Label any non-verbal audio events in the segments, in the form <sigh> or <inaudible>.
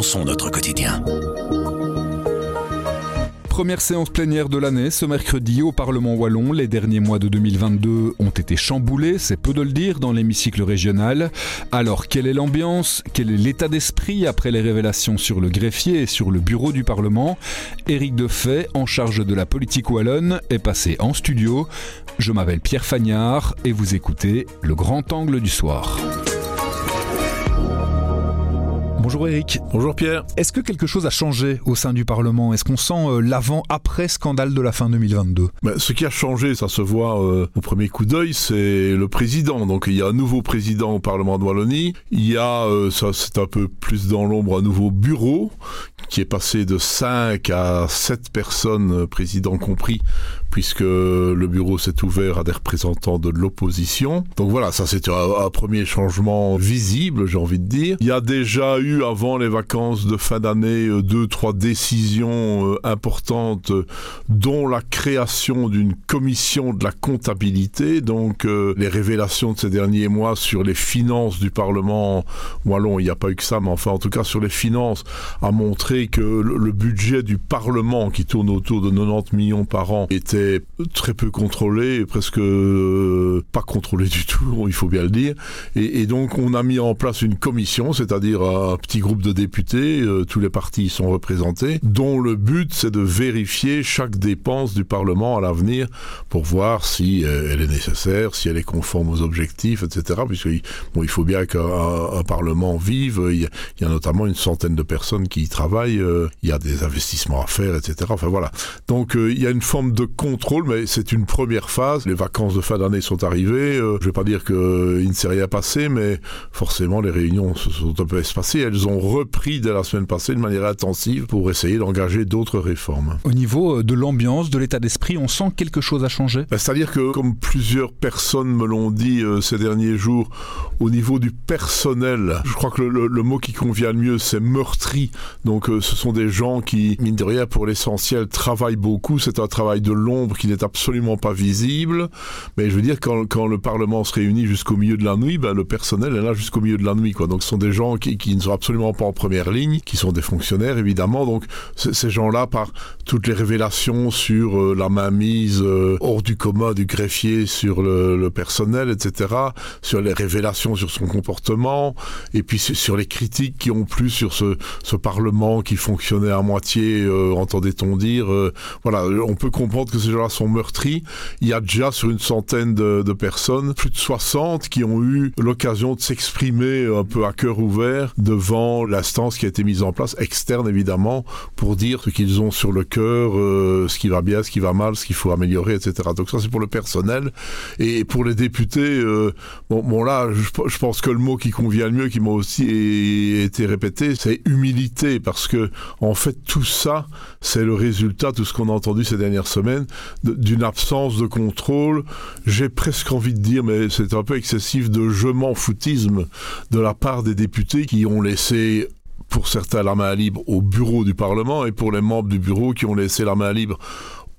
notre quotidien. Première séance plénière de l'année ce mercredi au Parlement wallon. Les derniers mois de 2022 ont été chamboulés, c'est peu de le dire, dans l'hémicycle régional. Alors, quelle est l'ambiance? Quel est l'état d'esprit après les révélations sur le greffier et sur le bureau du Parlement? Éric Defay, en charge de la politique wallonne, est passé en studio. Je m'appelle Pierre Fagnard et vous écoutez Le Grand Angle du Soir. Bonjour Eric. Bonjour Pierre. Est-ce que quelque chose a changé au sein du Parlement? Est-ce qu'on sent euh, l'avant-après scandale de la fin 2022 ben, Ce qui a changé, ça se voit euh, au premier coup d'œil, c'est le président. Donc il y a un nouveau président au Parlement de Wallonie. Il y a, euh, ça c'est un peu plus dans l'ombre, un nouveau bureau qui est passé de 5 à 7 personnes, président compris, puisque le bureau s'est ouvert à des représentants de l'opposition. Donc voilà, ça c'est un, premier changement visible, j'ai envie de dire. Il y a déjà eu avant les vacances de fin d'année euh, deux, trois décisions euh, importantes, dont la création d'une commission de la comptabilité. Donc euh, les révélations de ces derniers mois sur les finances du Parlement wallon, il n'y a pas eu que ça, mais enfin en tout cas sur les finances, a montré que le budget du Parlement, qui tourne autour de 90 millions par an, était très peu contrôlé, presque pas contrôlé du tout, <laughs> il faut bien le dire. Et, donc on a mis en place une commission, c'est-à-dire un petit groupe de députés, euh, tous les partis sont représentés, dont le but c'est de vérifier chaque dépense du Parlement à l'avenir pour voir si euh, elle est nécessaire, si elle est conforme aux objectifs, etc. Puisque bon, il faut bien qu'un Parlement vive. Il y, a, y, notamment une centaine de personnes qui y travaillent. Euh, il y a des investissements à faire, etc. Enfin voilà. Donc euh, il y a une forme de contrôle, mais c'est une première phase. Les vacances de fin d'année sont arrivées. Euh, je vais pas dire qu'il ne s'est rien passé, mais forcément les réunions se sont un peu espacées elles ont repris dès la semaine passée de manière intensive pour essayer d'engager d'autres réformes. Au niveau euh, de l'ambiance, de l'état d'esprit, on sent quelque chose a changé? Ben, C'est-à-dire que, comme plusieurs personnes me l'ont dit euh, ces derniers jours, au niveau du personnel, je crois que le, le, le mot qui convient le mieux, c'est meurtri. Donc euh, ce sont des gens qui, mine de rien, pour l'essentiel, travaillent beaucoup. C'est un travail de qui n'est absolument pas visible. Mais je veux dire, quand, quand le Parlement se réunit jusqu'au milieu de la nuit, ben, le personnel est là jusqu'au milieu de la nuit. Quoi. Donc ce sont des gens qui, ne sont absolument pas en première ligne, qui sont des fonctionnaires évidemment. Donc ces gens-là, par toutes les révélations sur euh, la mainmise euh, hors du commun du greffier sur le, personnel, etc., sur les révélations sur son comportement, et puis sur les critiques qui ont plu sur ce, ce Parlement qui fonctionnait à moitié, euh, entendait-on dire. Voilà, on peut comprendre que ces gens-là sont meurtris. Il y a déjà sur une centaine de, personnes, plus de 60 qui ont eu l'occasion de s'exprimer un peu à cœur ouvert devant l'instance qui a été mise en place, externe évidemment, pour dire ce qu'ils ont sur le cœur, euh, ce qui va bien, ce qui va mal, ce qu'il faut améliorer, etc. Donc ça c'est pour le personnel. Et pour les députés, euh, bon, bon là, je, je, pense que le mot qui convient le mieux, qui m'a aussi été répété, c'est humilité, parce que en fait tout ça, c'est le résultat, tout ce qu'on a entendu ces dernières semaines, d'une absence de contrôle. J'ai presque envie de dire, mais c'est un peu excessif, de je m'en foutisme de la part des députés qui ont laissé pour certains la main libre au bureau du Parlement et pour les membres du bureau qui ont laissé la main libre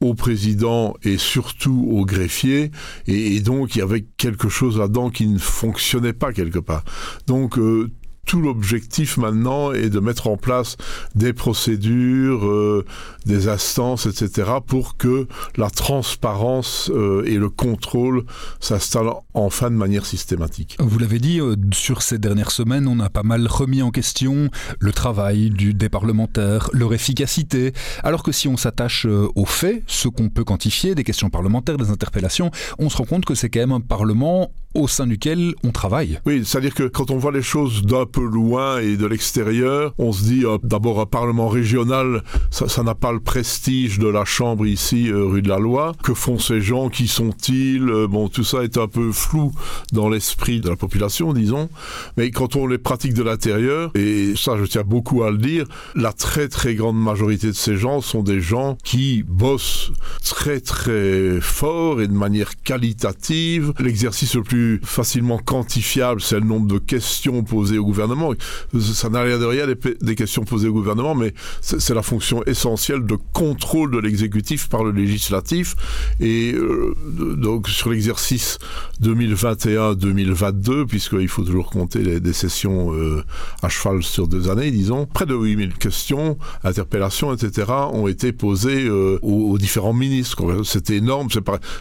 au président et surtout au greffier et, et donc il y avait quelque chose là-dedans qui ne fonctionnait pas quelque part donc euh, tout l'objectif maintenant est de mettre en place des procédures, euh, des instances, etc., pour que la transparence euh, et le contrôle s'installent enfin de manière systématique. Vous l'avez dit, euh, sur ces dernières semaines, on a pas mal remis en question le travail du, des parlementaires, leur efficacité, alors que si on s'attache aux faits, ce qu'on peut quantifier, des questions parlementaires, des interpellations, on se rend compte que c'est quand même un parlement au sein duquel on travaille. Oui, c'est-à-dire que quand on voit les choses d'un peu loin et de l'extérieur, on se dit euh, d'abord un parlement régional, ça n'a pas le prestige de la chambre ici euh, rue de la Loi. Que font ces gens? Qui sont-ils? Euh, Bon, tout ça est un peu flou dans l'esprit de la population, disons. Mais quand on les pratique de l'intérieur, et ça je tiens beaucoup à le dire, la très très grande majorité de ces gens sont des gens qui bossent très très fort et de manière qualitative. L'exercice le plus facilement quantifiable, c'est le nombre de questions posées au gouvernement. Ça n'a rien de rien des, questions posées au gouvernement, mais c'est la fonction essentielle de contrôle de l'exécutif par le législatif. Et euh, donc sur l'exercice 2021-2022, puisqu'il faut toujours compter les, des sessions euh, à cheval sur deux années, disons, près de 8000 questions, interpellations, etc., ont été posées euh, aux, différents ministres. C'était énorme,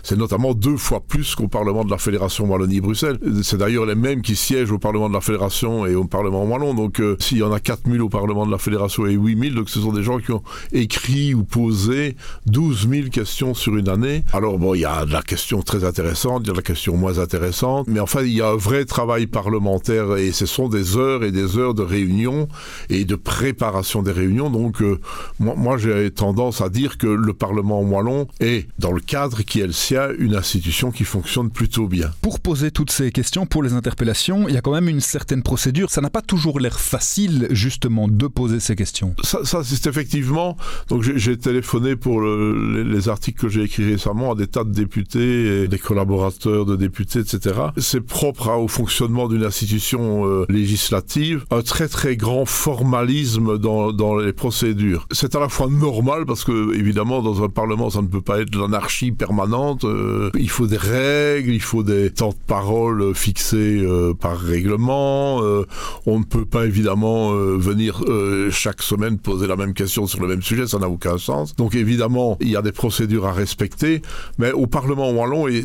c'est notamment deux fois plus qu'au Parlement de la Fédération Wallonie-Bruxelles. C'est d'ailleurs les mêmes qui siègent au Parlement de la Fédération et au Parlement wallon. Donc euh, s'il y en a 4000 au Parlement de la Fédération et 8000, donc ce sont des gens qui ont écrit ou posé 12 000 questions sur une année. Alors bon, il y a de la question très intéressante, il y a de la question moins intéressante, mais enfin il y a un vrai travail parlementaire et ce sont des heures et des heures de réunion et de préparation des réunions. Donc euh, moi, moi j'ai tendance à dire que le Parlement wallon est, dans le cadre qui est le sien, une institution qui fonctionne plutôt bien. Pour poser toutes ces questions, pour les interpellations, il y a quand même une certaine procédure. Ça n'a pas toujours l'air facile, justement, de poser ces questions. Ça, c'est effectivement. Donc j'ai téléphoné pour le, les, articles que j'ai écrits récemment à des tas de députés et des collaborateurs de députés, etc. C'est propre au fonctionnement d'une institution euh, législative. Un très très grand formalisme dans, les procédures. C'est à la fois normal parce que évidemment dans un parlement ça ne peut pas être l'anarchie permanente. Euh, il faut des règles, il faut des temps parole fixés euh, par règlement. Euh, on ne peut pas évidemment euh, venir chaque semaine poser la même question sur le même sujet, ça n'a aucun sens. Donc évidemment, il y a des procédures à respecter, mais au Parlement wallon, et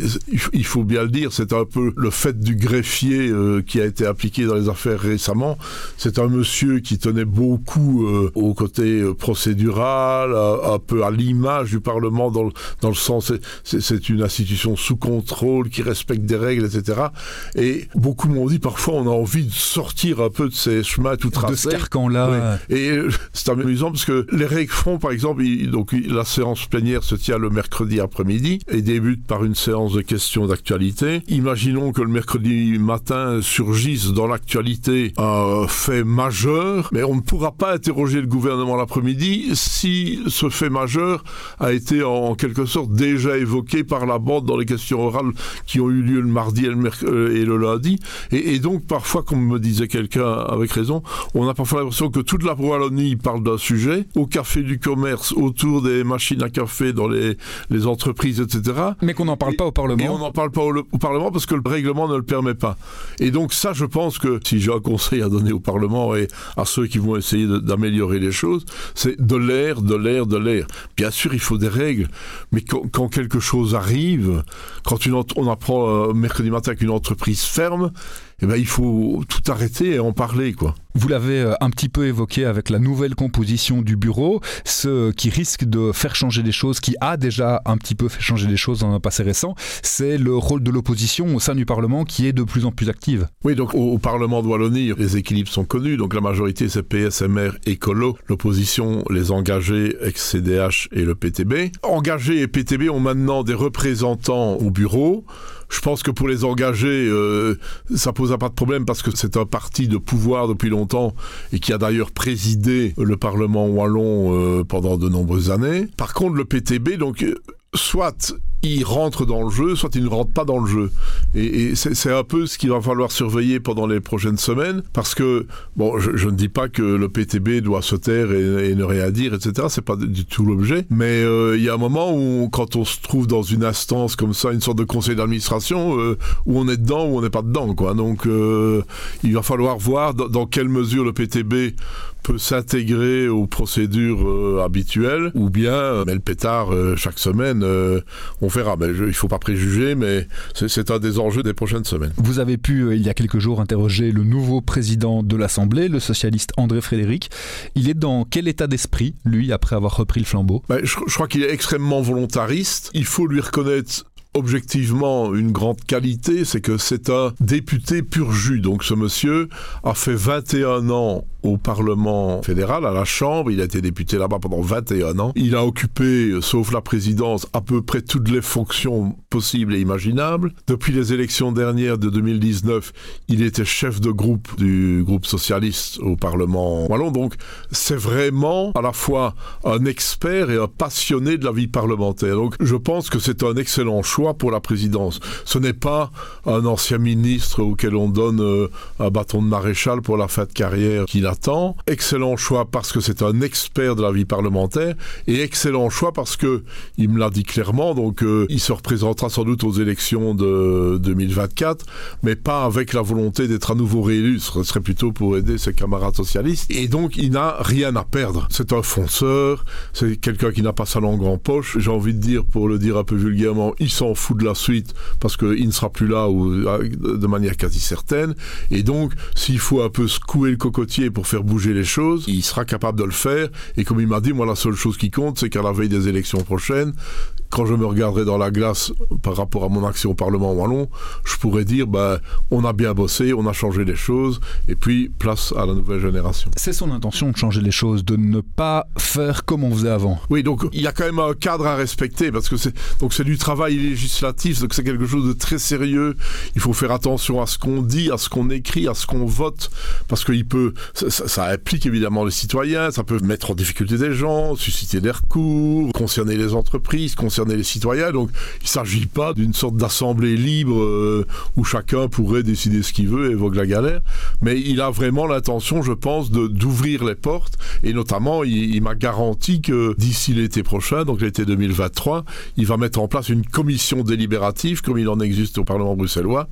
il faut bien le dire, c'est un peu le fait du greffier qui a été appliqué dans les affaires récemment. C'est un monsieur qui tenait beaucoup au côté procédural, un peu à l'image du Parlement dans le, dans le sens, c'est une institution sous contrôle qui respecte des règles, etc. Et beaucoup m'ont dit parfois on a envie de sortir un peu de ces chemins tout tracés. De ce carcan-là. Oui. Et c'est amusant parce que les règles font, par exemple, il, donc la séance plénière se tient le mercredi après-midi et débute par une séance de questions d'actualité. Imaginons que le mercredi matin surgisse dans l'actualité un fait majeur, mais on ne pourra pas interroger le gouvernement l'après-midi si ce fait majeur a été en quelque sorte déjà évoqué par la bande dans les questions orales qui ont eu lieu le mardi et le, euh, et le lundi. Et, et, donc parfois, comme me disait quelqu'un avec raison, on a parfois l'impression que toute la Wallonie parle d'un sujet, au café du commerce, autour des machines à café dans les, les entreprises, etc. Mais qu'on n'en parle pas au Parlement. Et on n'en parle pas au, au, Parlement parce que le règlement ne le permet pas. Et donc ça, je pense que si j'ai un conseil à donner au Parlement et à ceux qui vont essayer d'améliorer les choses, c'est de l'air, de l'air, de l'air. Bien sûr, il faut des règles, mais quand, quand quelque chose arrive, quand une, on apprend euh, mercredi matin qu'une entreprise ferme, eh ben, il faut tout arrêter et en parler. quoi. Vous l'avez euh, un petit peu évoqué avec la nouvelle composition du bureau, ce qui risque de faire changer des choses, qui a déjà un petit peu fait changer des choses dans un passé récent, c'est le rôle de l'opposition au sein du Parlement qui est de plus en plus active. Oui, donc au, Parlement de Wallonie, les équilibres sont connus, donc la majorité c'est PSMR et Colo, l'opposition, les engagés, ex-CDH et le PTB. Engagés et PTB ont maintenant des représentants au bureau, je pense que pour les engagés, euh, ça posera pas de problème parce que c'est un parti de pouvoir depuis longtemps et qui a d'ailleurs présidé le Parlement wallon euh, pendant de nombreuses années. Par contre, le PTB, donc soit il rentre dans le jeu, soit il ne rentre pas dans le jeu. Et, c'est un peu ce qu'il va falloir surveiller pendant les prochaines semaines, parce que, bon, je, ne dis pas que le PTB doit se taire et, ne rien dire, etc. C'est pas du tout l'objet. Mais euh, il y a un moment où, quand on se trouve dans une instance comme ça, une sorte de conseil d'administration, euh, où on est dedans ou on n'est pas dedans, quoi. Donc, euh, il va falloir voir dans, dans quelle mesure le PTB peut s'intégrer aux procédures habituelles ou bien mais le pétard chaque semaine on verra mais je, il faut pas préjuger mais c'est un des enjeux des prochaines semaines. Vous avez pu euh, il y a quelques jours interroger le nouveau président de l'assemblée le socialiste andré frédéric. Il est dans quel état d'esprit lui après avoir repris le flambeau? Je, je crois qu'il est extrêmement volontariste. Il faut lui reconnaître objectivement une grande qualité, c'est que c'est un député pur jus. Donc ce monsieur a fait 21 ans au Parlement fédéral, à la Chambre. Il a été député là-bas pendant 21 ans. Il a occupé, sauf la présidence, à peu près toutes les fonctions possibles et imaginables. Depuis les élections dernières de 2019, il était chef de groupe du groupe socialiste au Parlement wallon. Donc c'est vraiment à la fois un expert et un passionné de la vie parlementaire. Donc je pense que c'est un excellent choix pour la présidence. Ce n'est pas un ancien ministre auquel on donne euh, un bâton de maréchal pour la fin de carrière qu'il attend. Excellent choix parce que c'est un expert de la vie parlementaire et excellent choix parce que il me l'a dit clairement. Donc, euh, il se représentera sans doute aux élections de 2024, mais pas avec la volonté d'être à nouveau réélu. Ce serait plutôt pour aider ses camarades socialistes. Et donc, il n'a rien à perdre. C'est un fonceur, c'est quelqu'un qui n'a pas sa langue en poche. J'ai envie de dire, pour le dire un peu vulgairement, il s'en fout de la suite parce qu'il ne sera plus là ou, euh, de manière quasi certaine. Et donc, s'il faut un peu secouer le cocotier pour faire bouger les choses, il sera capable de le faire. Et comme il m'a dit, moi, la seule chose qui compte, c'est qu'à la veille des élections prochaines, quand je me regarderai dans la glace par rapport à mon action au Parlement wallon, je pourrais dire ben, on a bien bossé, on a changé les choses, et puis place à la nouvelle génération. C'est son intention de changer les choses, de ne pas faire comme on faisait avant. Oui, donc il y a quand même un cadre à respecter parce que c'est donc c'est du travail législatif, donc c'est quelque chose de très sérieux. Il faut faire attention à ce qu'on dit, à ce qu'on écrit, à ce qu'on vote, parce qu'il peut ça, implique évidemment les citoyens, ça peut mettre en difficulté des gens, susciter des recours, concerner les entreprises, concerner les citoyens. Donc il ne s'agit pas d'une sorte d'assemblée libre euh, où chacun pourrait décider ce qu'il veut et évoque la galère. Mais il a vraiment l'intention, je pense, d'ouvrir les portes. Et notamment, il, m'a garanti que d'ici l'été prochain, donc l'été 2023, il va mettre en place une commission délibérative, comme il en existe au Parlement bruxellois,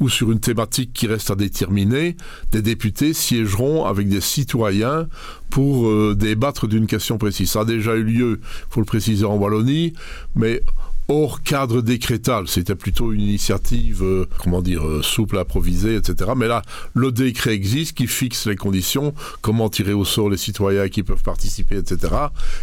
où sur une thématique qui reste à déterminer, des députés siégeront avec des citoyens pour euh, débattre d'une question précise. Ça a déjà eu lieu, il faut le préciser, en Wallonie, mais hors cadre décrétal. C'était plutôt une initiative, euh, comment dire, euh, souple, improvisée, etc. Mais là, le décret existe qui fixe les conditions, comment tirer au sort les citoyens qui peuvent participer, etc.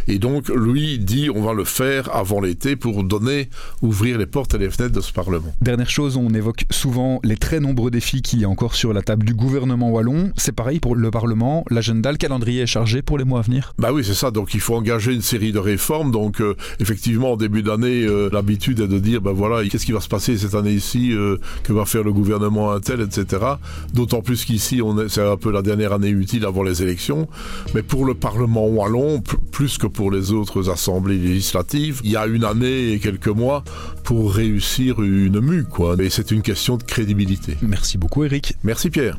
Et donc, lui dit, on va le faire avant l'été pour donner, ouvrir les portes et les fenêtres de ce Parlement. Dernière chose, on évoque souvent les très nombreux défis qui y a encore sur la table du gouvernement wallon. C'est pareil pour le Parlement. L'agenda, le calendrier est chargé pour les mois à venir Bah oui, c'est ça. Donc, il faut engager une série de réformes. Donc, euh, effectivement, en début d'année, l'habitude est de dire, ben voilà, qu'est-ce qui va se passer cette année ici, euh, que va faire le gouvernement un tel, etc. D'autant plus qu'ici, c'est un peu la dernière année utile avant les élections. Mais pour le Parlement wallon, plus que pour les autres assemblées législatives, il y a une année et quelques mois pour réussir une mue, quoi. Mais c'est une question de crédibilité. Merci beaucoup, Eric. Merci, Pierre.